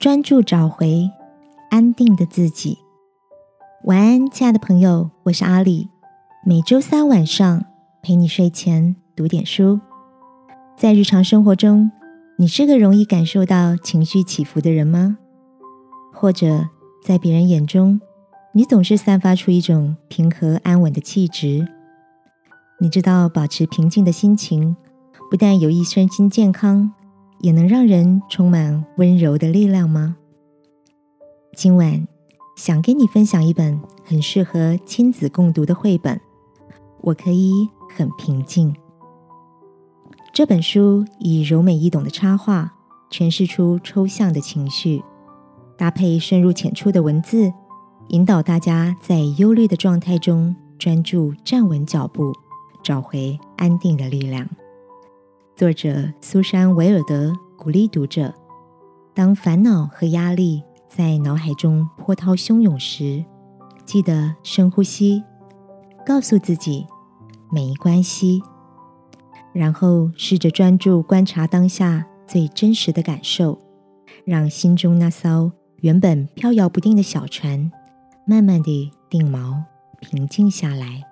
专注找回安定的自己。晚安，亲爱的朋友，我是阿里。每周三晚上陪你睡前读点书。在日常生活中，你是个容易感受到情绪起伏的人吗？或者在别人眼中，你总是散发出一种平和安稳的气质？你知道保持平静的心情，不但有益身心健康，也能让人充满温柔的力量吗？今晚想跟你分享一本很适合亲子共读的绘本。我可以很平静。这本书以柔美易懂的插画诠释出抽象的情绪，搭配深入浅出的文字，引导大家在忧虑的状态中专注站稳脚步。找回安定的力量。作者苏珊·维尔德鼓励读者：当烦恼和压力在脑海中波涛汹涌时，记得深呼吸，告诉自己没关系，然后试着专注观察当下最真实的感受，让心中那艘原本飘摇不定的小船，慢慢地定锚，平静下来。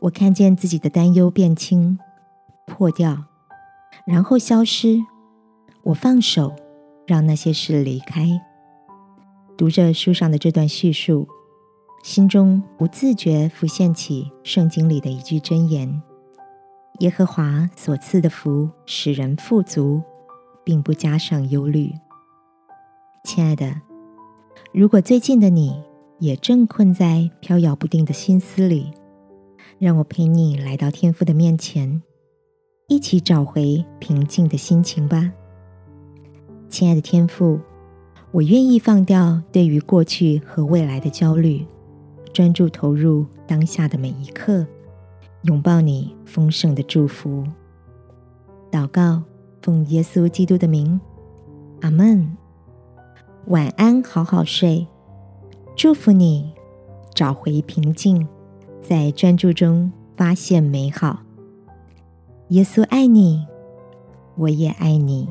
我看见自己的担忧变轻、破掉，然后消失。我放手，让那些事离开。读着书上的这段叙述，心中不自觉浮现起圣经里的一句箴言：“耶和华所赐的福使人富足，并不加上忧虑。”亲爱的，如果最近的你也正困在飘摇不定的心思里，让我陪你来到天父的面前，一起找回平静的心情吧，亲爱的天父，我愿意放掉对于过去和未来的焦虑，专注投入当下的每一刻，拥抱你丰盛的祝福。祷告，奉耶稣基督的名，阿门。晚安，好好睡，祝福你找回平静。在专注中发现美好。耶稣爱你，我也爱你。